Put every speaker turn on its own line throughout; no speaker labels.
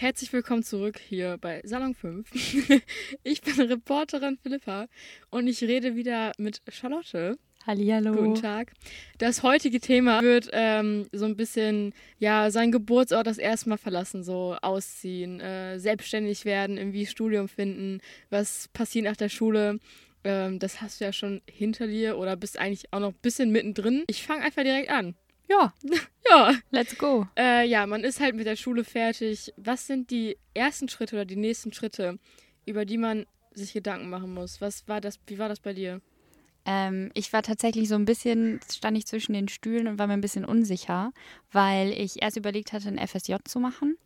Herzlich willkommen zurück hier bei Salon 5. ich bin Reporterin Philippa und ich rede wieder mit Charlotte.
Hallihallo.
Guten Tag. Das heutige Thema wird ähm, so ein bisschen, ja, sein Geburtsort das erste Mal verlassen, so ausziehen, äh, selbstständig werden, irgendwie Studium finden, was passiert nach der Schule. Ähm, das hast du ja schon hinter dir oder bist eigentlich auch noch ein bisschen mittendrin. Ich fange einfach direkt an.
Ja,
Ja,
let's go.
äh, ja, man ist halt mit der Schule fertig. Was sind die ersten Schritte oder die nächsten Schritte, über die man sich Gedanken machen muss? Was war das? Wie war das bei dir?
Ähm, ich war tatsächlich so ein bisschen, stand ich zwischen den Stühlen und war mir ein bisschen unsicher, weil ich erst überlegt hatte, ein FSJ zu machen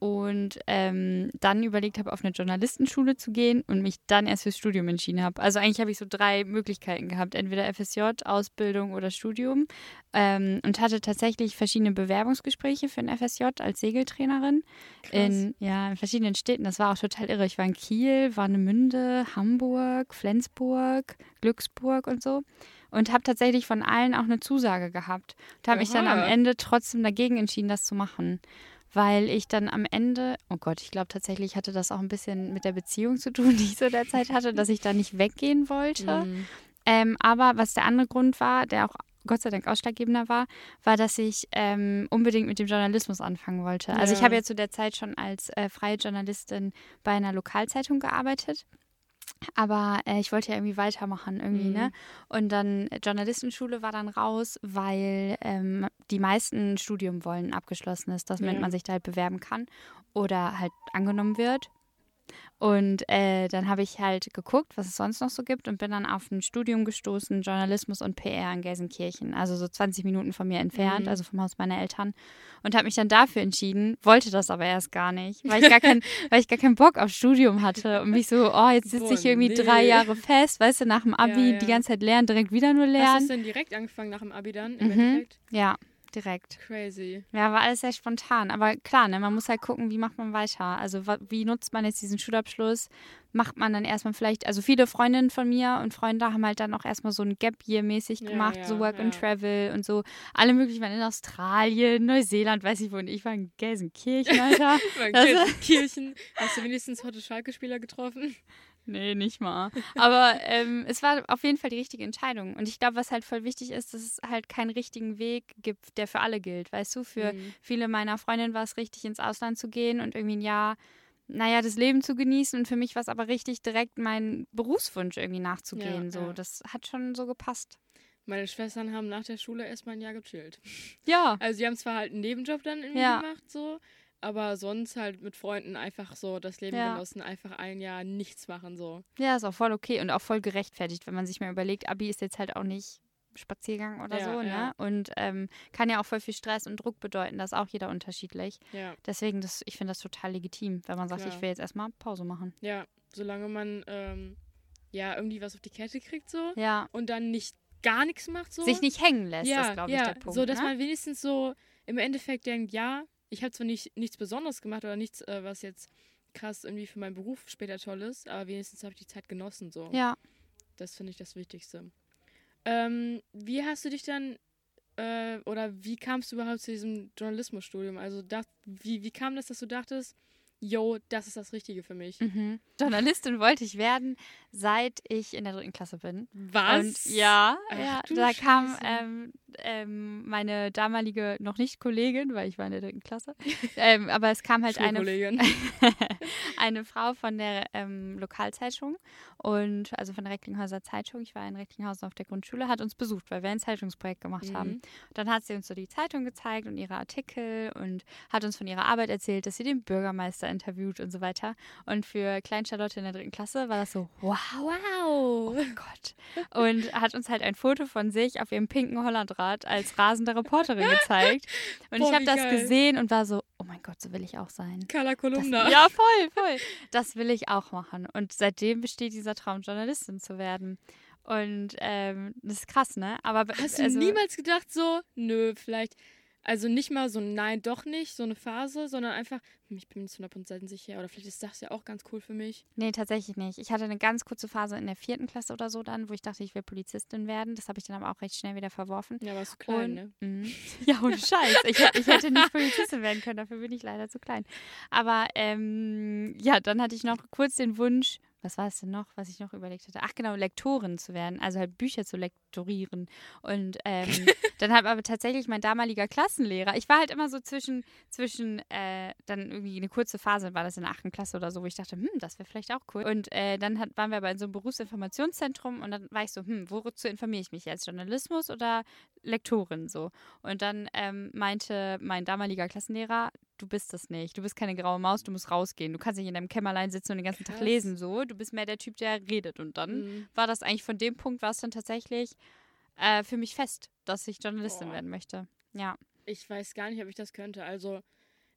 und ähm, dann überlegt habe, auf eine Journalistenschule zu gehen und mich dann erst fürs Studium entschieden habe. Also eigentlich habe ich so drei Möglichkeiten gehabt, entweder FSJ, Ausbildung oder Studium ähm, und hatte tatsächlich verschiedene Bewerbungsgespräche für ein FSJ als Segeltrainerin in, ja, in verschiedenen Städten. Das war auch total irre. Ich war in Kiel, Warnemünde, Hamburg, Flensburg, Glücksburg und so. Und habe tatsächlich von allen auch eine Zusage gehabt. Und habe mich dann am. Ende trotzdem dagegen entschieden, das zu machen. Weil ich dann am Ende, oh Gott, ich glaube tatsächlich hatte das auch ein bisschen mit der Beziehung zu tun, die ich so derzeit hatte, dass ich da nicht weggehen wollte.
Mhm.
Ähm, aber was der andere Grund war, der auch Gott sei Dank ausschlaggebender war, war, dass ich ähm, unbedingt mit dem Journalismus anfangen wollte. Also ich
Ja.
habe ja zu der Zeit schon als äh, freie Journalistin bei einer Lokalzeitung gearbeitet. Aber äh, ich wollte ja irgendwie weitermachen irgendwie,
Mhm.
ne? Und dann äh, Journalistenschule war dann raus, weil ähm, die meisten Studium wollen ein abgeschlossenes, das
Ja.
man sich da halt bewerben kann oder halt angenommen wird. Und äh, dann habe ich halt geguckt, was es sonst noch so gibt und bin dann auf ein Studium gestoßen, Journalismus und PR in Gelsenkirchen, also so 20 Minuten von mir entfernt,
Mhm.
also vom Haus meiner Eltern. Und habe mich dann dafür entschieden, wollte das aber erst gar nicht, weil ich gar, kein, weil ich gar keinen Bock auf Studium hatte und mich so, oh, jetzt sitze ich irgendwie
nee.
drei Jahre fest, weißt du, nach dem Abi
Ja, ja.
die ganze Zeit lernen, direkt wieder nur
Hast du
lernen.
es denn direkt angefangen nach dem Abi dann im
Mhm.
Endeffekt?
Ja, direkt.
Crazy.
Ja, war alles sehr spontan. Aber klar, ne, man muss halt gucken, wie macht man weiter. Also wie nutzt man jetzt diesen Schulabschluss? Macht man dann erstmal vielleicht, also viele Freundinnen von mir und Freunde haben halt dann auch erstmal so ein Gap Year mäßig
Ja,
gemacht,
ja,
so Work and
ja.
Travel und so. Alle möglichen waren in Australien, Neuseeland, weiß ich wo. Und ich war in Gelsenkirchen, Alter.
Bei
Das-
Kirchen. Hast du wenigstens heute Schalke-Spieler getroffen?
Nee, nicht mal. Aber ähm, es war auf jeden Fall die richtige Entscheidung. Und ich glaube, was halt voll wichtig ist, dass es halt keinen richtigen Weg gibt, der für alle gilt. Weißt du, für
Mhm.
viele meiner Freundinnen war es richtig, ins Ausland zu gehen und irgendwie ein Jahr, naja, das Leben zu genießen. Und für mich war es aber richtig, direkt meinen Berufswunsch irgendwie nachzugehen.
Ja,
so,
ja.
das hat schon so gepasst.
Meine Schwestern haben nach der Schule erstmal ein Jahr gechillt.
Ja.
Also die haben zwar halt einen Nebenjob dann irgendwie
Ja.
gemacht, so, aber sonst halt mit Freunden einfach so das Leben
Ja.
genossen, einfach ein Jahr nichts machen, so.
Ja, ist auch voll okay und auch voll gerechtfertigt, wenn man sich mal überlegt, Abi ist jetzt halt auch nicht Spaziergang oder
Ja,
so,
ja.
ne? Und ähm, kann ja auch voll viel Stress und Druck bedeuten. Das ist auch jeder unterschiedlich.
Ja,
Deswegen, das, ich finde das total legitim, wenn man sagt,
Klar.
ich will jetzt erstmal Pause machen.
ja, solange man ähm, ja irgendwie was auf die Kette kriegt, so,
Ja.
und dann nicht gar nichts macht, so.
Sich nicht hängen lässt,
ja,
ist, glaube ich, der Punkt.
so, dass
ne?
man wenigstens so im Endeffekt denkt, ja, ich habe zwar nicht, nichts Besonderes gemacht oder nichts, äh, was jetzt krass irgendwie für meinen Beruf später toll ist, aber wenigstens habe ich die Zeit genossen, so.
Ja.
Das finde ich das Wichtigste. Ähm, wie hast du dich dann äh, oder wie kamst du überhaupt zu diesem Journalismusstudium? Also dacht, wie, wie kam das, dass du dachtest, yo, das ist das Richtige für mich?
Mhm. Journalistin wollte ich werden, seit ich in der dritten Klasse bin.
Was?
Und ja,
Ach
ja da kam ähm, ähm, meine damalige, noch nicht Kollegin, weil ich war in der dritten Klasse, ähm, aber es kam halt eine, eine Frau von der ähm, Lokalzeitung und also von der Recklinghäuser Zeitung. Ich war in Recklinghausen auf der Grundschule, hat uns besucht, weil wir ein Zeitungsprojekt gemacht
Mhm.
haben. Dann hat sie uns so die Zeitung gezeigt und ihre Artikel und hat uns von ihrer Arbeit erzählt, dass sie den Bürgermeister interviewt und so weiter. Und für Klein Charlotte in der dritten Klasse war das so, wow, oh
Wow.
mein Gott. Und hat uns halt ein Foto von sich auf ihrem pinken Hollandrad als rasende Reporterin gezeigt. Und
Boah,
ich habe das
geil.
gesehen und war so, oh mein Gott, so will ich auch sein.
Carla
Das,
Kolumna.
ja, voll, voll. Das will ich auch machen. Und seitdem besteht dieser Traum, Journalistin zu werden. Und ähm, das ist krass, ne? Aber
Hast du
also,
niemals gedacht so, nö, vielleicht Also nicht mal so nein, doch nicht, so eine Phase, sondern einfach, hm, ich bin mir zu 100% sicher. Oder vielleicht ist das ja auch ganz cool für mich.
Nee, tatsächlich nicht. Ich hatte eine ganz kurze Phase in der vierten Klasse oder so dann, wo ich dachte, ich will Polizistin werden. Das habe ich dann aber auch recht schnell wieder verworfen.
Ja, warst du klein,
Und-
ne?
Mhm. Ja, ohne Scheiß. Ich, ich hätte nicht Polizistin werden können, dafür bin ich leider zu klein. Aber ähm, ja, dann hatte ich noch kurz den Wunsch, was war es denn noch, was ich noch überlegt hatte? Ach genau, Lektorin zu werden, also halt Bücher zu lektorieren. Und ähm, dann hat aber tatsächlich mein damaliger Klassenlehrer, ich war halt immer so zwischen, zwischen äh, dann irgendwie eine kurze Phase, war das in der achten Klasse oder so, wo ich dachte, hm, das wäre vielleicht auch cool. Und äh, dann hat, waren wir aber in so einem Berufsinformationszentrum und dann war ich so, hm, wozu informiere ich mich jetzt? Journalismus oder Lektorin so? Und dann ähm, meinte mein damaliger Klassenlehrer, du bist das nicht. Du bist keine graue Maus, du musst rausgehen. Du kannst nicht in deinem Kämmerlein sitzen und den ganzen Tag
Krass.
lesen so. Du bist mehr der Typ, der redet. Und dann
Mhm.
war das eigentlich von dem Punkt, war es dann tatsächlich äh, für mich fest, dass ich Journalistin
Boah.
werden möchte. Ja.
Ich weiß gar nicht, ob ich das könnte. Also,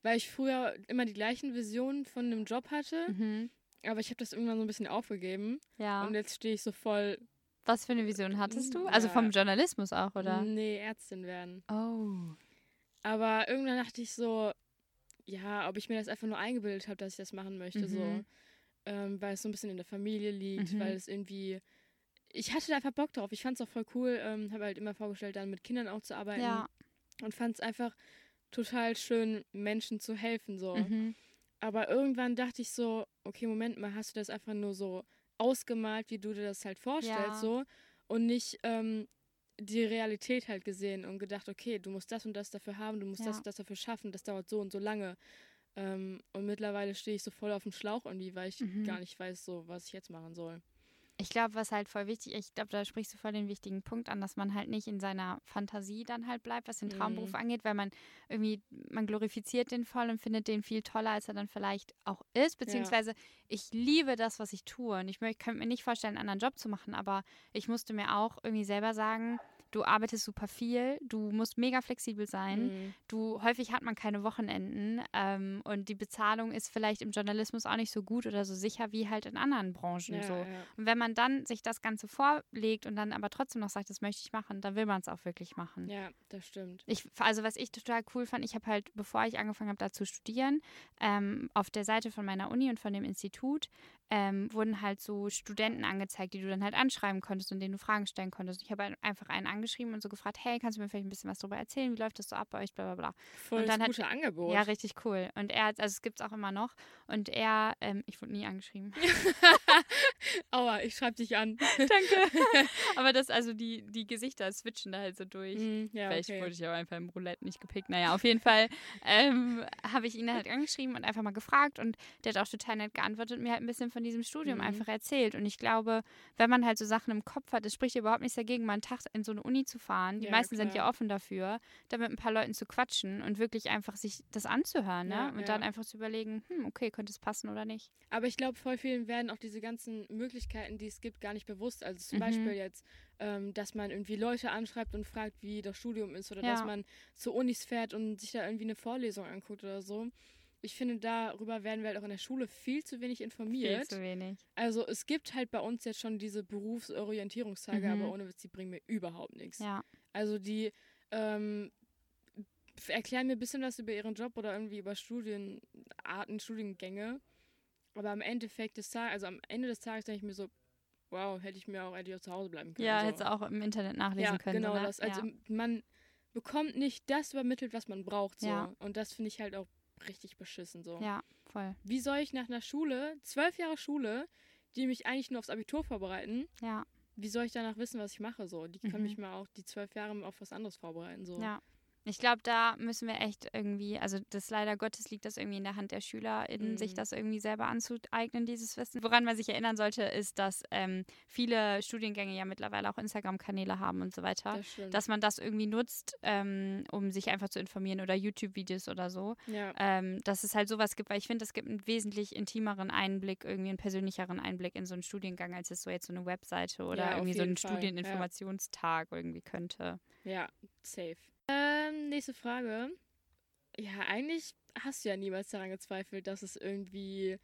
weil ich früher immer die gleichen Visionen von einem Job hatte,
Mhm.
aber ich habe das irgendwann so ein bisschen aufgegeben.
Ja.
Und jetzt stehe ich so voll,
Was für eine Vision hattest du?
Ja.
Also vom Journalismus auch, oder?
nee, Ärztin werden.
Oh.
Aber irgendwann dachte ich so, ja, ob ich mir das einfach nur eingebildet habe, dass ich das machen möchte, so.
Mhm.
Ähm, weil es so ein bisschen in der Familie liegt,
Mhm.
weil es irgendwie. Ich hatte da einfach Bock drauf. Ich fand es auch voll cool. Ähm, habe halt immer vorgestellt, dann mit Kindern auch zu arbeiten.
Ja.
Und fand es einfach total schön, Menschen zu helfen, so.
Mhm.
Aber irgendwann dachte ich so, okay, Moment mal, hast du das einfach nur so ausgemalt, wie du dir das halt vorstellst,
Ja.
so und nicht ähm, die Realität halt gesehen und gedacht, okay, du musst das und das dafür haben, du musst das
Ja.
und das dafür schaffen, das dauert so und so lange. Ähm, und mittlerweile stehe ich so voll auf dem Schlauch irgendwie, weil ich
Mhm.
gar nicht weiß, so was ich jetzt machen soll.
Ich glaube, was halt voll wichtig ist, ich glaube, da sprichst du voll den wichtigen Punkt an, dass man halt nicht in seiner Fantasie dann halt bleibt, was den Traumberuf
Mhm.
angeht, weil man irgendwie, man glorifiziert den voll und findet den viel toller, als er dann vielleicht auch ist. Beziehungsweise ich liebe das, was ich tue und ich könnte mir nicht vorstellen, einen anderen Job zu machen, aber ich musste mir auch irgendwie selber sagen, du arbeitest super viel, du musst mega flexibel sein,
Mhm.
du häufig hat man keine Wochenenden ähm, und die Bezahlung ist vielleicht im Journalismus auch nicht so gut oder so sicher wie halt in anderen Branchen
Ja,
so.
ja.
Und wenn man dann sich das Ganze vorlegt und dann aber trotzdem noch sagt, das möchte ich machen, dann will man es auch wirklich machen.
ja, das stimmt.
Ich, also was ich total cool fand, ich habe halt, bevor ich angefangen habe, da zu studieren, ähm, auf der Seite von meiner Uni und von dem Institut ähm, wurden halt so Studenten angezeigt, die du dann halt anschreiben konntest und denen du Fragen stellen konntest. Ich habe einfach einen angeschrieben und so gefragt, hey, kannst du mir vielleicht ein bisschen was darüber erzählen? Wie läuft das so ab bei euch? Bla bla bla.
Voll
Und
das
dann hat-
Angebot.
Ja, richtig cool. Und er hat, also es gibt es auch immer noch. Und er, ähm, ich wurde nie angeschrieben.
Aua, ich schreibe dich an.
Danke. Aber das, also die, die Gesichter switchen da halt so durch.
Mhm, ja,
Vielleicht
okay.
wurde ich aber einfach im Roulette nicht gepickt. Naja, auf jeden Fall ähm, habe ich ihn halt angeschrieben und einfach mal gefragt und der hat auch total nett geantwortet und mir halt ein bisschen von diesem Studium
Mhm.
einfach erzählt. Und ich glaube, wenn man halt so Sachen im Kopf hat, es spricht überhaupt nichts dagegen, mal einen Tag in so eine Uni zu fahren. Die
Ja,
meisten sind ja
klar.
offen dafür, da mit ein paar Leuten zu quatschen und wirklich einfach sich das anzuhören. Ne?
Ja,
und
ja.
dann einfach zu überlegen, hm, okay, könnte es passen oder nicht.
Aber ich glaube, voll vielen werden auch diese ganzen Möglichkeiten, die es gibt, gar nicht bewusst. Also zum
Mhm.
Beispiel jetzt, ähm, dass man irgendwie Leute anschreibt und fragt, wie das Studium ist oder dass man zu Unis fährt und sich da irgendwie eine Vorlesung anguckt oder so. Ich finde, darüber werden wir halt auch in der Schule viel zu wenig
Viel
informiert.
zu wenig.
Also es gibt halt bei uns jetzt schon diese Berufsorientierungstage,
Mhm.
aber ohne Witz, die bringen mir überhaupt nichts.
Ja.
Also die ähm, erklären mir ein bisschen was über ihren Job oder irgendwie über Studienarten, Studiengänge. Aber am Endeffekt des Tages, also am Ende des Tages denke ich mir so, wow, hätte ich mir auch eigentlich auch zu Hause bleiben können.
Ja,
so.
hättest du auch im Internet nachlesen
ja,
können.
genau
oder?
das. Also
ja.
man bekommt nicht das übermittelt, was man braucht. So.
Ja.
Und das finde ich halt auch richtig beschissen. So.
ja, voll.
Wie soll ich nach einer Schule, zwölf Jahre Schule, die mich eigentlich nur aufs Abitur vorbereiten,
Ja,
wie soll ich danach wissen, was ich mache? So, die können
Mhm.
mich mal auch die zwölf Jahre auf was anderes vorbereiten. So.
ja. Ich glaube, da müssen wir echt irgendwie, also das leider Gottes liegt das irgendwie in der Hand der SchülerInnen,
Mhm.
sich das irgendwie selber anzueignen, dieses Wissen. Woran man sich erinnern sollte, ist, dass ähm, viele Studiengänge ja mittlerweile auch Instagram-Kanäle haben und so weiter.
Das.
Dass man das irgendwie nutzt, ähm, um sich einfach zu informieren oder YouTube-Videos oder so.
ja.
Ähm, dass es halt sowas gibt, weil ich finde, es gibt einen wesentlich intimeren Einblick, irgendwie einen persönlicheren Einblick in so einen Studiengang, als es so jetzt so eine Webseite oder
Ja,
irgendwie so ein
jeden Fall, ja.
Studieninformationstag irgendwie könnte.
Ja, safe. Ähm, nächste Frage. Ja, eigentlich hast du ja niemals daran gezweifelt, dass es irgendwie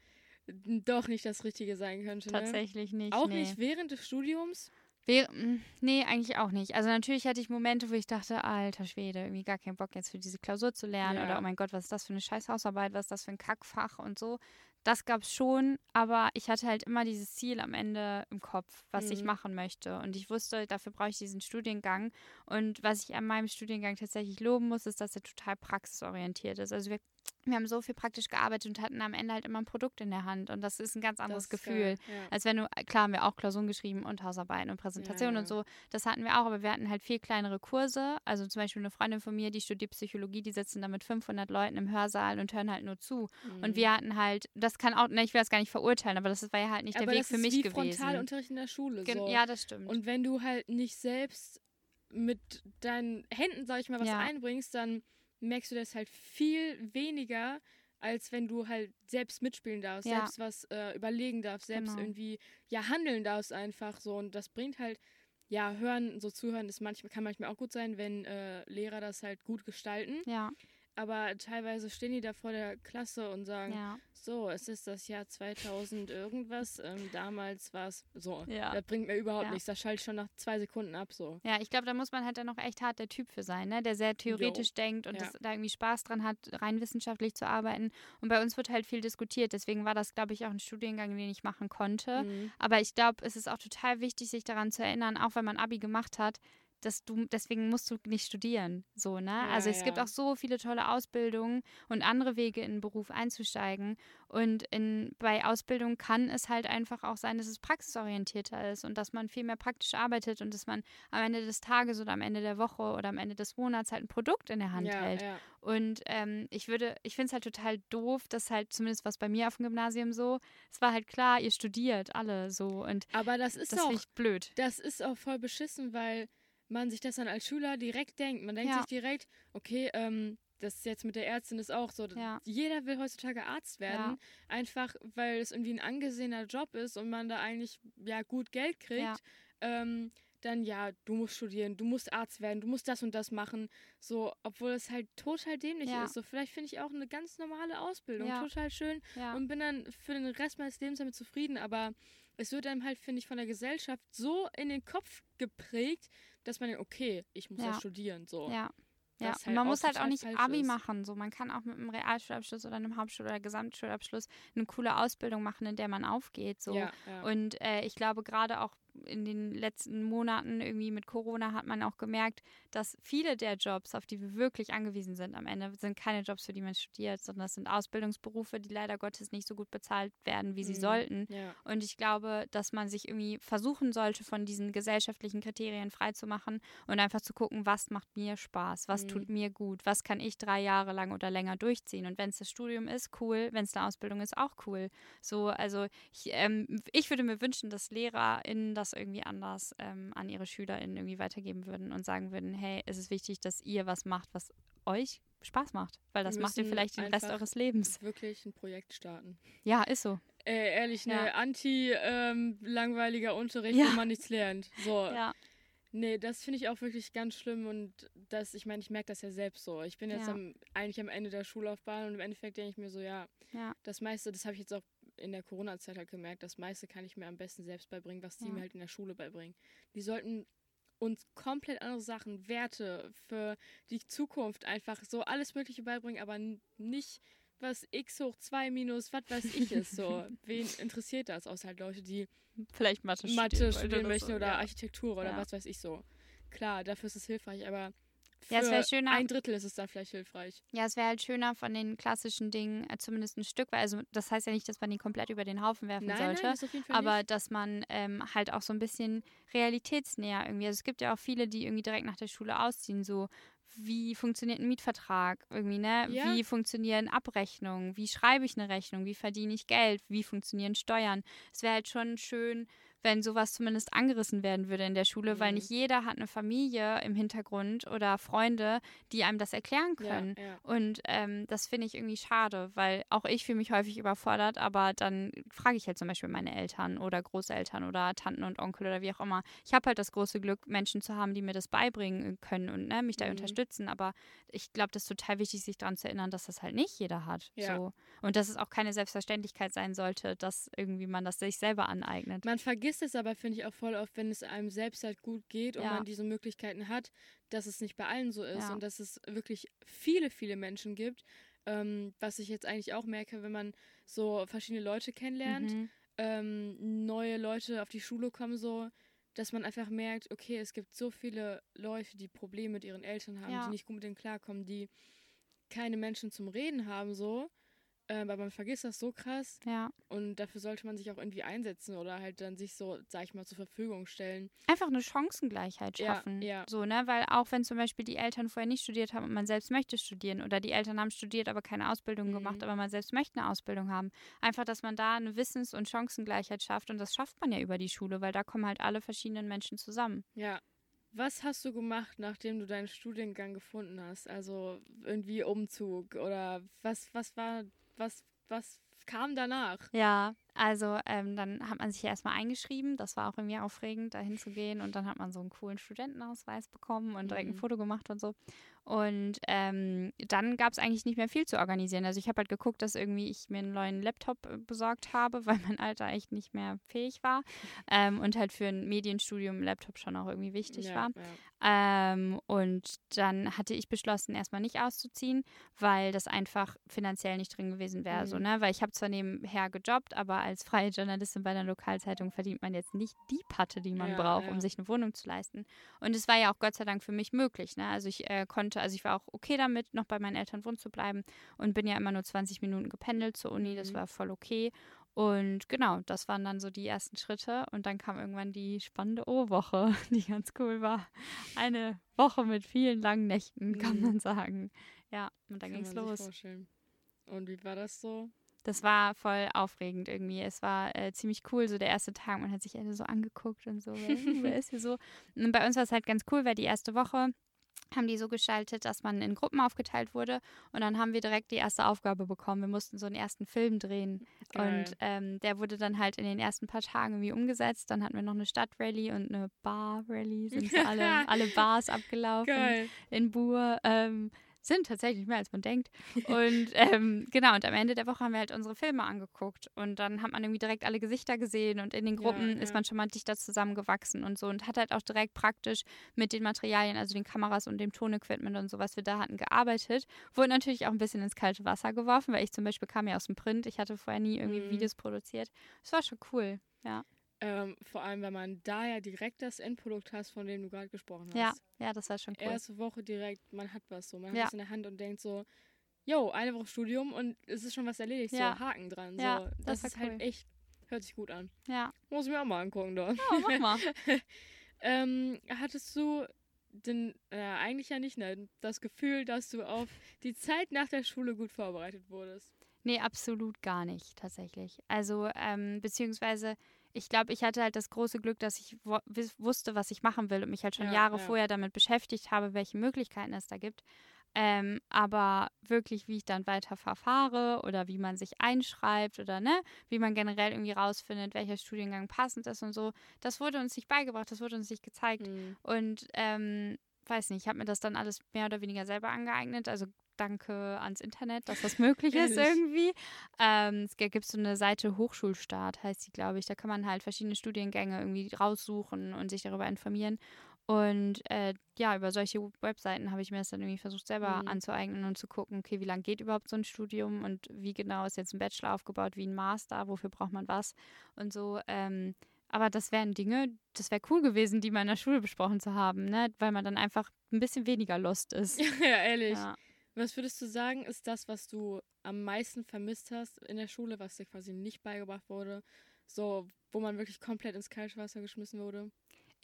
doch nicht das Richtige sein könnte. Ne?
Tatsächlich nicht.
Auch
nee.
nicht während des Studiums.
Wäre, mm, nee, eigentlich auch nicht. Also natürlich hatte ich Momente, wo ich dachte, alter Schwede, irgendwie gar keinen Bock jetzt für diese Klausur zu lernen
Ja.
oder oh mein Gott, was ist das für eine scheiß Hausarbeit, was ist das für ein Kackfach und so. Das gab es schon, aber ich hatte halt immer dieses Ziel am Ende im Kopf, was ich
Mhm.
machen möchte. Und ich wusste, dafür brauche ich diesen Studiengang. Und was ich an meinem Studiengang tatsächlich loben muss, ist, dass er total praxisorientiert ist. Also wir, wir haben so viel praktisch gearbeitet und hatten am Ende halt immer ein Produkt in der Hand. Und das ist ein ganz anderes Gefühl.
geil, ja.
Als wenn du, klar haben wir auch Klausuren geschrieben und Hausarbeiten und Präsentationen
Ja, ja.
und so. Das hatten wir auch, aber wir hatten halt viel kleinere Kurse. Also zum Beispiel eine Freundin von mir, die studiert Psychologie, die sitzen da mit 500 Leuten im Hörsaal und hören halt nur zu.
Mhm.
Und wir hatten halt, das kann auch, ne, ich will das gar nicht verurteilen, aber das war ja halt nicht
aber
der Weg
das
für
ist
mich
wie
gewesen.
Frontalunterricht in der Schule.
Gen-
So.
Ja, das stimmt.
Und wenn du halt nicht selbst mit deinen Händen, sag ich mal, was
Ja.
einbringst, dann merkst du das halt viel weniger, als wenn du halt selbst mitspielen darfst,
Ja.
selbst was äh, überlegen darfst, selbst
Genau.
irgendwie ja handeln darfst einfach so. Und das bringt halt, ja, hören, so zuhören ist manchmal, kann manchmal auch gut sein, wenn äh, Lehrer das halt gut gestalten.
ja,
Aber teilweise stehen die da vor der Klasse und sagen,
ja.
so, es ist das Jahr 2000 irgendwas. Ähm, damals war es so.
Ja.
Das bringt mir überhaupt
Ja.
nichts. Das schaltet schon nach zwei Sekunden ab. So.
Ja, ich glaube, da muss man halt dann noch echt hart der Typ für sein, ne? der sehr theoretisch denkt und das, da irgendwie Spaß dran hat, rein wissenschaftlich zu arbeiten. Und bei uns wird halt viel diskutiert. Deswegen war das, glaube ich, auch ein Studiengang, den ich machen konnte.
Mhm.
Aber ich glaube, es ist auch total wichtig, sich daran zu erinnern, auch wenn man Abi gemacht hat, dass du, deswegen musst du nicht studieren. So, ne?
Ja,
also es gibt
ja.
auch so viele tolle Ausbildungen und andere Wege in den Beruf einzusteigen. Und in, bei Ausbildung kann es halt einfach auch sein, dass es praxisorientierter ist und dass man viel mehr praktisch arbeitet und dass man am Ende des Tages oder am Ende der Woche oder am Ende des Monats halt ein Produkt in der Hand
ja,
hält. Und ähm, ich würde, ich finde es halt total doof, dass halt, zumindest was bei mir auf dem Gymnasium so, es war halt klar, ihr studiert alle so und
Aber das ist
das
auch,
blöd.
das ist auch voll beschissen, weil man sich das dann als Schüler direkt denkt. Man denkt
Ja.
sich direkt, okay, ähm, das ist jetzt mit der Ärztin ist auch so.
Ja.
Jeder will heutzutage Arzt werden, einfach weil es irgendwie ein angesehener Job ist und man da eigentlich ja gut Geld kriegt.
Ja.
Ähm, dann ja, du musst studieren, du musst Arzt werden, du musst das und das machen. So, obwohl es halt total dämlich
Ja.
ist. So, vielleicht finde ich auch eine ganz normale Ausbildung
Ja.
total schön
Ja.
und bin dann für den Rest meines Lebens damit zufrieden. Aber es wird einem halt, finde ich, von der Gesellschaft so in den Kopf geprägt, dass man denkt, okay, ich muss ja,
Ja.
studieren. So.
Ja. Ja,
halt
man muss halt auch nicht Abi
ist.
machen. So, man kann auch mit einem Realschulabschluss oder einem Hauptschul- oder Gesamtschulabschluss eine coole Ausbildung machen, in der man aufgeht. So.
Ja, ja.
Und äh, ich glaube, gerade auch in den letzten Monaten irgendwie mit Corona hat man auch gemerkt, dass viele der Jobs, auf die wir wirklich angewiesen sind am Ende, sind keine Jobs, für die man studiert, sondern das sind Ausbildungsberufe, die leider Gottes nicht so gut bezahlt werden, wie sie
Mhm.
sollten.
ja.
Und ich glaube, dass man sich irgendwie versuchen sollte, von diesen gesellschaftlichen Kriterien freizumachen und einfach zu gucken, was macht mir Spaß, was
Mhm.
tut mir gut, was kann ich drei Jahre lang oder länger durchziehen. Und wenn es das Studium ist, cool, wenn es eine Ausbildung ist, auch cool. So, also ich, ähm, ich würde mir wünschen, dass LehrerInnen das irgendwie anders ähm, an ihre SchülerInnen irgendwie weitergeben würden und sagen würden, hey, es ist wichtig, dass ihr was macht, was euch Spaß macht, weil das macht ihr vielleicht den Rest eures Lebens.
Wirklich ein Projekt starten.
Ja, ist so.
Äh, ehrlich, ne,
Ja.
anti-langweiliger Unterricht,
Ja.
wo man nichts lernt. So.
Ja,
Nee, das finde ich auch wirklich ganz schlimm und das, ich meine, ich merke das ja selbst so. Ich bin jetzt
Ja.
am, eigentlich am Ende der Schullaufbahn und im Endeffekt denke ich mir so, ja,
ja,
das meiste, das habe ich jetzt auch in der Corona-Zeit halt gemerkt, das meiste kann ich mir am besten selbst beibringen, was die
Ja.
mir halt in der Schule beibringen. Die sollten uns komplett andere Sachen, Werte für die Zukunft einfach so alles Mögliche beibringen, aber nicht was x hoch 2 minus was weiß ich ist so. Wen interessiert das? Außer halt Leute, die
vielleicht Mathe studieren,
Mathe studieren
oder
möchten
so,
oder
ja.
Architektur oder
Ja.
was weiß ich so. Klar, dafür ist es hilfreich, aber
Ja, es wär schöner-
ein Drittel ist es da vielleicht hilfreich.
Ja, es wäre halt schöner von den klassischen Dingen, äh, zumindest ein Stück, weil also das heißt ja nicht, dass man die komplett über den Haufen werfen
Nein,
sollte.
nein, das
aber
nicht.
dass man ähm, halt auch so ein bisschen realitätsnäher irgendwie. Also es gibt ja auch viele, die irgendwie direkt nach der Schule ausziehen, so wie funktioniert ein Mietvertrag irgendwie, ne?
Ja.
Wie funktionieren Abrechnungen? Wie schreibe ich eine Rechnung? Wie verdiene ich Geld? Wie funktionieren Steuern? Es wäre halt schon schön, wenn sowas zumindest angerissen werden würde in der Schule, weil
Mhm.
nicht jeder hat eine Familie im Hintergrund oder Freunde, die einem das erklären können.
Ja, ja.
Und ähm, das finde ich irgendwie schade, weil auch ich fühle mich häufig überfordert, aber dann frage ich halt zum Beispiel meine Eltern oder Großeltern oder Tanten und Onkel oder wie auch immer. Ich habe halt das große Glück, Menschen zu haben, die mir das beibringen können und ne, mich da
Mhm.
unterstützen. Aber ich glaube, das ist total wichtig, sich daran zu erinnern, dass das halt nicht jeder hat.
Ja.
So. Und dass es auch keine Selbstverständlichkeit sein sollte, dass irgendwie man das sich selber aneignet.
Man vergisst vergisst es aber, finde ich, auch voll oft, wenn es einem selbst halt gut geht und
Ja.
man diese Möglichkeiten hat, dass es nicht bei allen so ist
Ja.
und dass es wirklich viele, viele Menschen gibt. Ähm, was ich jetzt eigentlich auch merke, wenn man so verschiedene Leute kennenlernt,
Mhm.
ähm, neue Leute auf die Schule kommen, so, dass man einfach merkt, okay, es gibt so viele Leute, die Probleme mit ihren Eltern haben,
Ja.
die nicht gut mit denen klarkommen, die keine Menschen zum Reden haben, so. Äh, weil man vergisst das so krass
Ja.
und dafür sollte man sich auch irgendwie einsetzen oder halt dann sich so, sag ich mal, zur Verfügung stellen.
Einfach eine Chancengleichheit
Ja,
schaffen.
ja.
So, ne? Weil auch wenn zum Beispiel die Eltern vorher nicht studiert haben und man selbst möchte studieren oder die Eltern haben studiert, aber keine Ausbildung
Mhm.
gemacht, aber man selbst möchte eine Ausbildung haben. Einfach, dass man da eine Wissens- und Chancengleichheit schafft und das schafft man ja über die Schule, weil da kommen halt alle verschiedenen Menschen zusammen.
Ja. Was hast du gemacht, nachdem du deinen Studiengang gefunden hast? Also irgendwie Umzug oder was, was war, was, was kam danach?
Ja, also ähm, dann hat man sich ja erstmal eingeschrieben. Das war auch irgendwie aufregend, da hinzugehen. Und dann hat man so einen coolen Studentenausweis bekommen und direkt ein
Mhm.
Foto gemacht und so. Und ähm, dann gab es eigentlich nicht mehr viel zu organisieren. Also ich habe halt geguckt, dass irgendwie ich mir einen neuen Laptop äh, besorgt habe, weil mein Alter echt nicht mehr fähig war. Ähm, und halt für ein Medienstudium ein Laptop schon auch irgendwie wichtig
ja,
war.
Ja.
Ähm, und dann hatte ich beschlossen, erstmal nicht auszuziehen, weil das einfach finanziell nicht drin gewesen wäre.
Mhm.
So, ne? Weil ich habe zwar nebenher gejobbt, aber als freie Journalistin bei einer Lokalzeitung verdient man jetzt nicht die Patte, die man
Ja,
braucht,
ja.
um sich eine Wohnung zu leisten. Und es war ja auch Gott sei Dank für mich möglich. Ne? Also ich äh, konnte, also ich war auch okay damit, noch bei meinen Eltern wohnen zu bleiben und bin ja immer nur 20 Minuten gependelt zur Uni. Das
Mhm.
war voll okay. Und genau, das waren dann so die ersten Schritte. Und dann kam irgendwann die spannende O-Woche, die ganz cool war. Eine Woche mit vielen langen Nächten, kann
Mhm.
man sagen. Ja, und dann
man sich
los.
vorstellen. Und wie war das so?
Das war voll aufregend irgendwie. Es war äh, ziemlich cool, so der erste Tag. Man hat sich alle so angeguckt und so, wer ist hier so? Und bei uns war es halt ganz cool, weil die erste Woche haben die so gestaltet, dass man in Gruppen aufgeteilt wurde und dann haben wir direkt die erste Aufgabe bekommen. Wir mussten so einen ersten Film drehen
Geil.
und ähm, der wurde dann halt in den ersten paar Tagen irgendwie umgesetzt. Dann hatten wir noch eine Stadtrallye und eine Bar-Rallye, sind so alle, alle Bars abgelaufen
Geil.
in Bur. Ähm, sind tatsächlich mehr als man denkt. Und ähm, genau, und am Ende der Woche haben wir halt unsere Filme angeguckt. Und dann hat man irgendwie direkt alle Gesichter gesehen und in den
Ja,
Gruppen
ja.
ist man schon mal dichter zusammengewachsen und so. Und hat halt auch direkt praktisch mit den Materialien, also den Kameras und dem Tonequipment und so, was wir da hatten, gearbeitet. Wurde natürlich auch ein bisschen ins kalte Wasser geworfen, weil ich zum Beispiel kam ja aus dem Print. Ich hatte vorher nie irgendwie
Mhm.
Videos produziert. Das war schon cool. Ja,
Ähm, vor allem, wenn man da ja direkt das Endprodukt hast, von dem du gerade gesprochen hast.
ja, ja, das war schon cool.
Erste Woche direkt, man hat was so. Man hat
Ja.
es in der Hand und denkt so, yo, eine Woche Studium und es ist schon was erledigt.
Ja.
So, Haken dran.
Ja,
so.
das
Das, ist halt
cool.
echt, hört sich gut an.
Ja,
Muss ich mir auch mal angucken, da.
oh, mach mal.
Ähm, hattest du denn äh, eigentlich ja nicht ne, das Gefühl, dass du auf die Zeit nach der Schule gut vorbereitet wurdest?
Nee, absolut gar nicht, tatsächlich. Also, ähm, beziehungsweise, ich glaube, ich hatte halt das große Glück, dass ich wusste, was ich machen will und mich halt schon
Ja,
Jahre
ja.
vorher damit beschäftigt habe, welche Möglichkeiten es da gibt. Ähm, aber wirklich, wie ich dann weiter verfahre oder wie man sich einschreibt oder ne, wie man generell irgendwie rausfindet, welcher Studiengang passend ist und so, das wurde uns nicht beigebracht, das wurde uns nicht gezeigt.
Mhm.
Und ähm, weiß nicht, ich habe mir das dann alles mehr oder weniger selber angeeignet. Also danke ans Internet, dass das möglich ist irgendwie. Ähm, es gibt so eine Seite Hochschulstart, heißt die, glaube ich. Da kann man halt verschiedene Studiengänge irgendwie raussuchen und sich darüber informieren. Und äh, ja, über solche Webseiten habe ich mir das dann irgendwie versucht, selber
Mhm.
anzueignen und zu gucken, okay, wie lange geht überhaupt so ein Studium und wie genau ist jetzt ein Bachelor aufgebaut, wie ein Master, wofür braucht man was und so. Ähm, aber das wären Dinge, das wäre cool gewesen, die mal in der Schule besprochen zu haben, ne? weil man dann einfach ein bisschen weniger lost ist.
ja, ehrlich.
Ja.
Was würdest du sagen, ist das, was du am meisten vermisst hast in der Schule, was dir quasi nicht beigebracht wurde? So, wo man wirklich komplett ins kalte Wasser geschmissen wurde?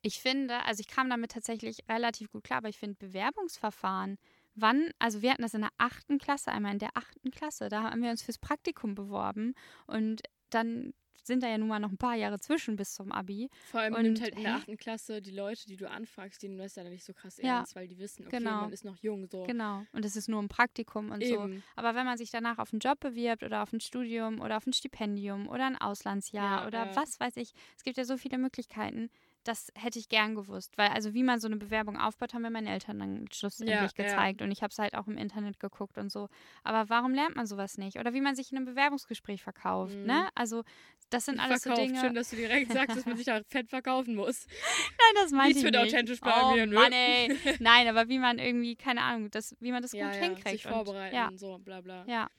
Ich finde, also ich kam damit tatsächlich relativ gut klar, aber ich finde Bewerbungsverfahren, wann, also wir hatten das in der achten Klasse, einmal in der achten Klasse, da haben wir uns fürs Praktikum beworben und dann sind da ja nun mal noch ein paar Jahre zwischen bis zum Abi.
Vor allem
Und,
nimmt halt in der achten Klasse die Leute, die du anfragst, die nehmen das dann nicht so krass
Ja.
ernst, weil die wissen, okay,
Genau.
man ist noch jung. So.
Genau. Und es ist nur ein Praktikum und so.
Eben.
Aber wenn man sich danach auf einen Job bewirbt oder auf ein Studium oder auf ein Stipendium oder ein Auslandsjahr
Ja,
oder
ja.
was weiß ich, es gibt ja so viele Möglichkeiten, das hätte ich gern gewusst. Weil, also wie man so eine Bewerbung aufbaut, haben mir meine Eltern dann schlussendlich
Ja,
gezeigt. Und ich habe es halt auch im Internet geguckt und so. Aber warum lernt man sowas nicht? Oder wie man sich in einem Bewerbungsgespräch verkauft,
Mhm.
ne? Also das sind alles
Verkauft.
so Dinge.
Schön, dass du direkt sagst, dass man sich da fett verkaufen muss.
Nein, das
Nichts
ich nicht.
authentisch bleiben
oh,
nö.
Mann, ey. Nein, aber wie man irgendwie, keine Ahnung, das, wie man das
ja,
gut
ja,
hinkriegt.
sich
und-
vorbereiten
Ja,
und so, bla bla.
ja,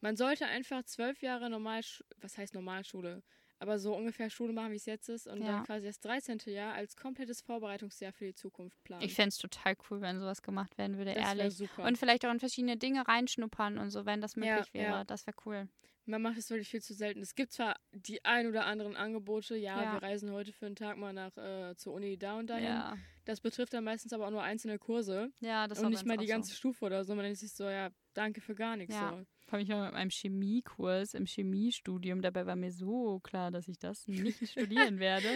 Man sollte einfach zwölf Jahre normal, was heißt Normalschule? Aber so ungefähr Schule machen, wie es jetzt ist und
Ja.
dann quasi das 13. Jahr als komplettes Vorbereitungsjahr für die Zukunft planen.
ich fände es total cool, wenn sowas gemacht werden würde,
das
ehrlich.
super.
Und vielleicht auch in verschiedene Dinge reinschnuppern und so, wenn das möglich
Ja,
wäre.
ja.
Das wäre cool.
Man macht es wirklich viel zu selten. Es gibt zwar die ein oder anderen Angebote, ja,
Ja.
wir reisen heute für einen Tag mal nach äh, zur Uni da und dahin.
Ja,
Das betrifft dann meistens aber auch nur einzelne Kurse
ja das war
und nicht mal die ganze Stufe oder so. Man denkt sich so, ja, danke für gar nichts.
Ja.
So.
Vor allem ich war mit meinem Chemiekurs im Chemiestudium. Dabei war mir so klar, dass ich das nicht studieren werde.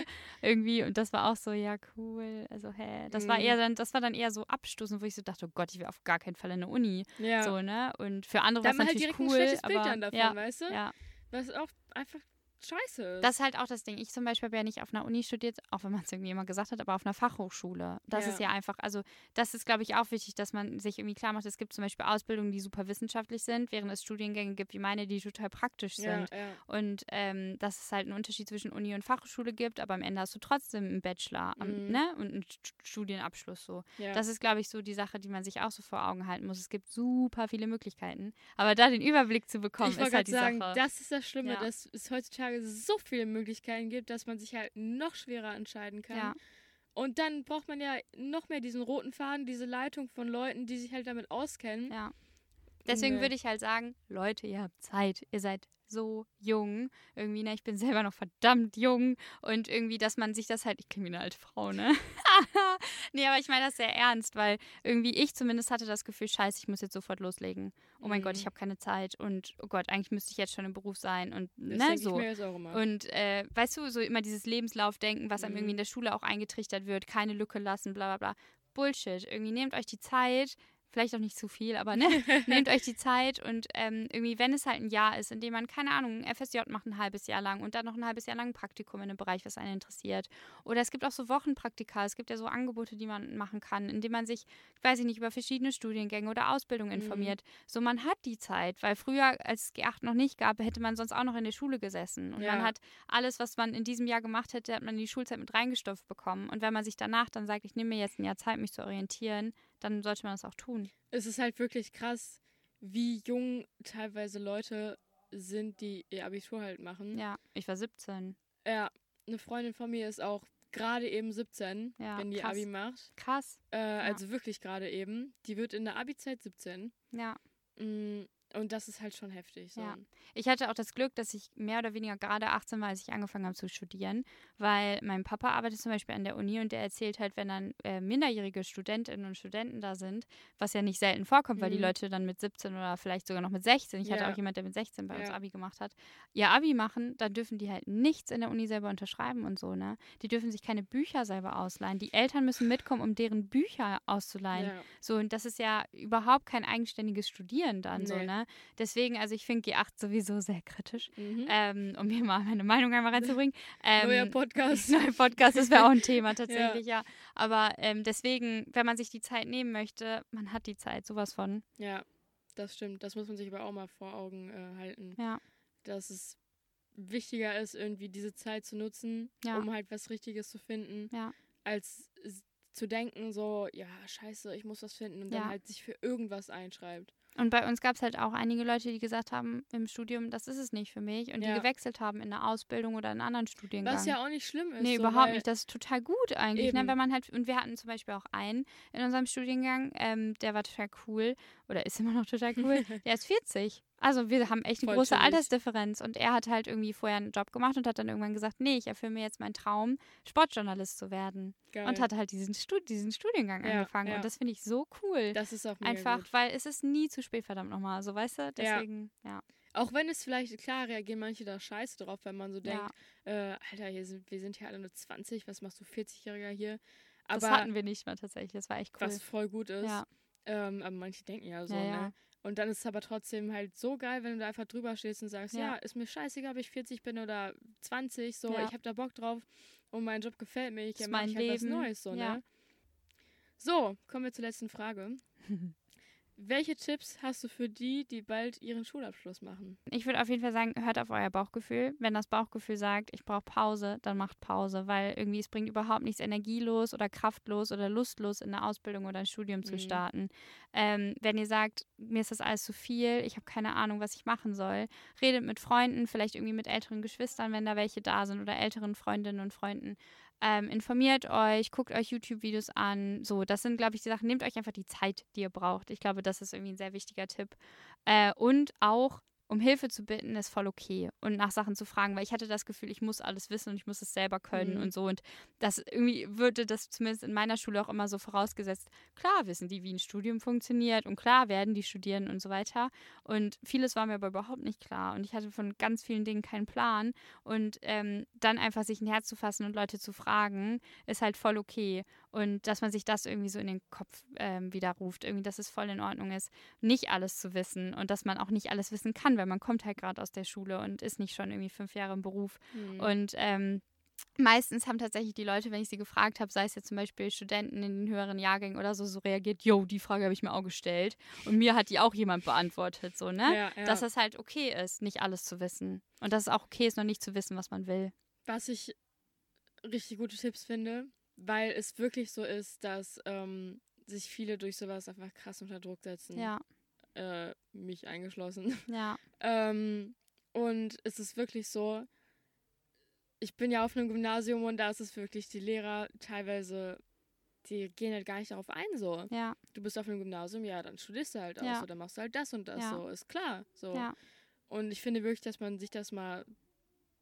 Irgendwie. Und das war auch so, ja, cool. Also, hä. Das war
Mhm.
eher dann, das war dann eher so abstoßend, wo ich so dachte, oh Gott, ich will auf gar keinen Fall in eine Uni.
Ja.
So, ne? Und für andere
da
war es
halt
natürlich
direkt
cool.
ein schlechtes Bild
aber,
dann davon,
ja,
weißt du?
ja.
Was auch einfach scheiße ist.
Das ist halt auch das Ding. Ich zum Beispiel habe ja nicht auf einer Uni studiert, auch wenn man es irgendwie immer gesagt hat, aber auf einer Fachhochschule. Das
Ja.
ist ja einfach, also das ist, glaube ich, auch wichtig, dass man sich irgendwie klar macht, es gibt zum Beispiel Ausbildungen, die super wissenschaftlich sind, während es Studiengänge gibt wie meine, die total praktisch
ja,
sind.
ja.
Und ähm, dass es halt einen Unterschied zwischen Uni und Fachhochschule gibt, aber am Ende hast du trotzdem einen Bachelor
Mhm.
ne? und einen St- Studienabschluss so.
ja.
Das ist, glaube ich, so die Sache, die man sich auch so vor Augen halten muss. Es gibt super viele Möglichkeiten, aber da den Überblick zu bekommen,
ich
ist
wollte
halt
gerade
die
sagen,
Sache.
das ist das Schlimme,
Ja.
dass es heutzutage so viele Möglichkeiten gibt, dass man sich halt noch schwerer entscheiden kann.
Ja.
Und dann braucht man ja noch mehr diesen roten Faden, diese Leitung von Leuten, die sich halt damit auskennen.
Ja. Deswegen würde ich halt sagen, Leute, ihr habt Zeit, ihr seid so jung. Irgendwie, ne, ich bin selber noch verdammt jung und irgendwie, dass man sich das halt, ich klinge wie eine alte Frau, ne? nee, aber ich meine das sehr ernst, weil irgendwie ich zumindest hatte das Gefühl, scheiße, ich muss jetzt sofort loslegen. Oh mein
Mhm.
Gott, ich habe keine Zeit und oh Gott, eigentlich müsste ich jetzt schon im Beruf sein und
Das
ne, so.
ich mir jetzt auch immer.
Und äh, weißt du, so immer dieses Lebenslaufdenken, was einem
Mhm.
irgendwie in der Schule auch eingetrichtert wird, keine Lücke lassen, bla bla bla. Bullshit. Irgendwie nehmt euch die Zeit, vielleicht auch nicht zu viel, aber ne, nehmt euch die Zeit und ähm, irgendwie, wenn es halt ein Jahr ist, in dem man, keine Ahnung, ein FSJ macht ein halbes Jahr lang und dann noch ein halbes Jahr lang ein Praktikum in einem Bereich, was einen interessiert. Oder es gibt auch so Wochenpraktika, es gibt ja so Angebote, die man machen kann, indem man sich, weiß ich nicht, über verschiedene Studiengänge oder Ausbildungen
Mhm.
informiert. So, man hat die Zeit, weil früher, als es G8 noch nicht gab, hätte man sonst auch noch in der Schule gesessen. Und
Ja.
man hat alles, was man in diesem Jahr gemacht hätte, hat man in die Schulzeit mit reingestopft bekommen. Und wenn man sich danach dann sagt, ich nehme mir jetzt ein Jahr Zeit, mich zu orientieren, dann sollte man das auch tun.
es ist halt wirklich krass, wie jung teilweise Leute sind, die ihr Abitur halt machen.
Ja, ich war 17.
Ja, eine Freundin von mir ist auch gerade eben 17,
Ja,
wenn die
krass.
Abi macht.
Krass.
Äh, Also wirklich gerade eben. Die wird in der Abi-Zeit 17.
Ja.
Mm, Und das ist halt schon heftig. So.
Ja. Ich hatte auch das Glück, dass ich mehr oder weniger gerade 18 war, als ich angefangen habe zu studieren, weil mein Papa arbeitet zum Beispiel an der Uni und der erzählt halt, wenn dann äh, minderjährige Studentinnen und Studenten da sind, was ja nicht selten vorkommt, weil die
Mhm.
Leute dann mit 17 oder vielleicht sogar noch mit 16, ich hatte
Ja.
auch jemand, der mit 16 bei uns
Ja.
Abi gemacht hat, ihr Abi machen, dann dürfen die halt nichts in der Uni selber unterschreiben und so, ne? Die dürfen sich keine Bücher selber ausleihen. Die Eltern müssen mitkommen, um deren Bücher auszuleihen. So, und das ist ja überhaupt kein eigenständiges Studieren dann so,
Nee.
Ne? Deswegen, also ich finde G8 sowieso sehr kritisch,
Mhm.
ähm, um mir mal meine Meinung einmal reinzubringen. Ähm,
Neuer Podcast.
Neuer Podcast, das wäre auch ein Thema tatsächlich, ja. Aber ähm, deswegen, wenn man sich die Zeit nehmen möchte, man hat die Zeit, sowas von.
Ja, das stimmt. Das muss man sich aber auch mal vor Augen äh, halten.
Ja.
Dass es wichtiger ist, irgendwie diese Zeit zu nutzen,
Ja.
um halt was Richtiges zu finden,
Ja.
als zu denken, so, ja, scheiße, ich muss was finden und
Ja.
dann halt sich für irgendwas einschreibt.
Und bei uns gab es halt auch einige Leute, die gesagt haben im Studium, das ist es nicht für mich und
Ja.
die gewechselt haben in eine Ausbildung oder in anderen Studiengang.
Was ja auch nicht schlimm ist.
Nee,
so,
überhaupt nicht. Das ist total gut eigentlich. Ne? Wenn man halt, und wir hatten zum Beispiel auch einen in unserem Studiengang, ähm, der war total cool oder ist immer noch total cool. der ist 40. Also wir haben echt eine
Voll
große
chillig.
Altersdifferenz und er hat halt irgendwie vorher einen Job gemacht und hat dann irgendwann gesagt, nee, ich erfülle mir jetzt meinen Traum, Sportjournalist zu werden.
Geil.
Und hat halt diesen, Stud diesen Studiengang
Ja,
angefangen.
ja.
Und das finde ich so cool.
das ist auch mega
Einfach,
gut.
weil es ist nie zu spät, verdammt nochmal. So, weißt du? Deswegen, ja.
Auch wenn es vielleicht, klar, reagieren manche da scheiße drauf, wenn man so
Ja.
denkt, äh, Alter, hier sind, wir sind hier alle nur 20, was machst du 40-Jähriger hier?
Das
Aber
hatten wir nicht mal tatsächlich. Das war echt cool.
was voll gut ist.
Ja.
Ähm, aber manche denken ja so,
Ja, ja.
ne? Und dann ist es aber trotzdem halt so geil, wenn du da einfach drüber stehst und sagst, ja,
Ja.
ist mir scheißegal, ob ich 40 bin oder 20, so,
Ja.
ich habe da Bock drauf. und mein Job gefällt mir, ich mache halt was. Neues. So,
Ja.
ne? so, kommen wir zur letzten Frage. Welche Tipps hast du für die, die bald ihren Schulabschluss machen?
Ich würde auf jeden Fall sagen, hört auf euer Bauchgefühl. Wenn das Bauchgefühl sagt, ich brauche Pause, dann macht Pause, weil irgendwie es bringt überhaupt nichts energielos oder kraftlos oder lustlos in eine Ausbildung oder ein Studium zu
Mhm.
starten. Ähm, wenn ihr sagt, mir ist das alles zu viel, ich habe keine Ahnung, was ich machen soll, redet mit Freunden, vielleicht irgendwie mit älteren Geschwistern, wenn da welche da sind oder älteren Freundinnen und Freunden. Ähm, informiert euch, guckt euch YouTube-Videos an. So, das sind, glaube ich, die Sachen. Nehmt euch einfach die Zeit, die ihr braucht. Ich glaube, das ist irgendwie ein sehr wichtiger Tipp. Äh, und auch um Hilfe zu bitten, ist voll okay. Und nach Sachen zu fragen, weil ich hatte das Gefühl, ich muss alles wissen und ich muss es selber können
Mhm.
und so. Und das irgendwie würde das zumindest in meiner Schule auch immer so vorausgesetzt. Klar wissen die, wie ein Studium funktioniert und klar werden die studieren und so weiter. Und vieles war mir aber überhaupt nicht klar. Und ich hatte von ganz vielen Dingen keinen Plan. Und ähm, dann einfach sich ein Herz zu fassen und Leute zu fragen, ist halt voll okay. Und dass man sich das irgendwie so in den Kopf ähm, widerruft, irgendwie, dass es voll in Ordnung ist, nicht alles zu wissen und dass man auch nicht alles wissen kann, weil man kommt halt gerade aus der Schule und ist nicht schon irgendwie fünf Jahre im Beruf.
Mhm.
Und ähm, meistens haben tatsächlich die Leute, wenn ich sie gefragt habe, sei es jetzt zum Beispiel Studenten in den höheren Jahrgängen oder so, so reagiert, yo, die Frage habe ich mir auch gestellt. Und mir hat die auch jemand beantwortet, so, ne?
Ja, ja.
Dass das halt okay ist, nicht alles zu wissen. Und dass es auch okay ist, noch nicht zu wissen, was man will.
Was ich richtig gute Tipps finde, weil es wirklich so ist, dass ähm, sich viele durch sowas einfach krass unter Druck setzen.
Ja,
Äh, mich eingeschlossen.
ja,
Ähm, und es ist wirklich so, ich bin ja auf einem Gymnasium und da ist es wirklich, die Lehrer teilweise, die gehen halt gar nicht darauf ein, so.
ja,
Du bist auf einem Gymnasium, ja, dann studierst du halt
Ja.
aus oder machst du halt das und das,
Ja.
so, ist klar. So.
ja,
Und ich finde wirklich, dass man sich das mal,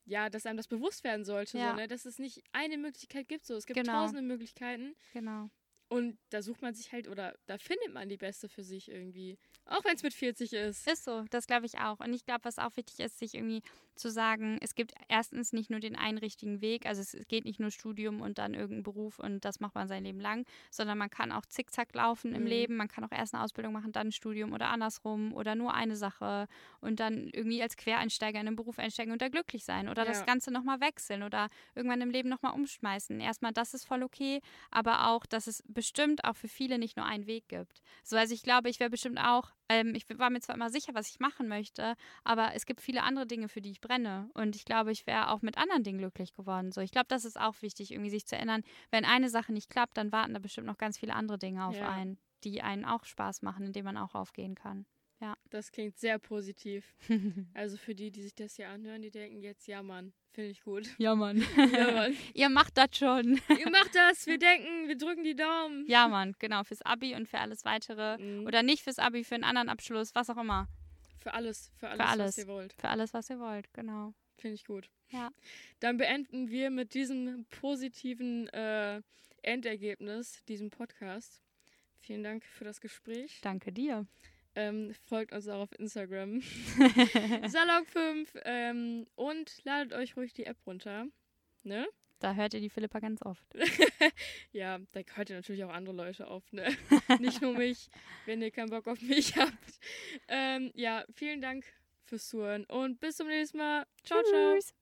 ja, dass einem das bewusst werden sollte, so, ne? dass es nicht eine Möglichkeit gibt, so. Es gibt
Genau.
tausende Möglichkeiten
genau.
und da sucht man sich halt, oder da findet man die beste für sich irgendwie. Auch wenn es mit 40 ist.
Ist so, das glaube ich auch. Und ich glaube, was auch wichtig ist, sich irgendwie zu sagen, es gibt erstens nicht nur den einen richtigen Weg, also es geht nicht nur Studium und dann irgendein Beruf und das macht man sein Leben lang, sondern man kann auch zickzack laufen im
Mhm.
Leben, man kann auch erst eine Ausbildung machen, dann ein Studium oder andersrum oder nur eine Sache und dann irgendwie als Quereinsteiger in einen Beruf einsteigen und da glücklich sein oder
Ja.
das Ganze nochmal wechseln oder irgendwann im Leben nochmal umschmeißen. Erstmal, das ist voll okay, aber auch, dass es bestimmt auch für viele nicht nur einen Weg gibt. So, also ich glaube, ich wäre bestimmt auch, ähm, ich war mir zwar immer sicher, was ich machen möchte, aber es gibt viele andere Dinge, für die ich brenne. Und ich glaube, ich wäre auch mit anderen Dingen glücklich geworden. So, ich glaube, das ist auch wichtig, irgendwie sich zu erinnern, wenn eine Sache nicht klappt, dann warten da bestimmt noch ganz viele andere Dinge auf
Ja.
einen, die einen auch Spaß machen, in denen man auch aufgehen kann.
Das klingt sehr positiv. also für die, die sich das hier anhören, die denken jetzt, ja Mann, finde ich gut.
Ja, Mann.
Ja, Mann.
Ihr macht das schon.
Ihr macht das, wir denken, wir drücken die Daumen.
Ja, Mann, genau, fürs Abi und für alles weitere.
Mhm.
Oder nicht fürs Abi, für einen anderen Abschluss, was auch immer.
Für alles, für alles,
alles.
was ihr wollt.
Für alles, was ihr wollt, genau.
Finde ich gut.
Ja.
Dann beenden wir mit diesem positiven äh, Endergebnis, diesem Podcast. Vielen Dank für das Gespräch.
Danke dir.
Ähm, folgt uns auch auf Instagram. Salon 5. Ähm, und ladet euch ruhig die App runter. Ne?
Da hört ihr die Philippa ganz oft.
Ja, da hört ihr natürlich auch andere Leute auf, ne? Nicht nur mich, wenn ihr keinen Bock auf mich habt. Ähm, ja, vielen Dank fürs Zuhören und bis zum nächsten Mal. Ciao, ciao.
Tschüss.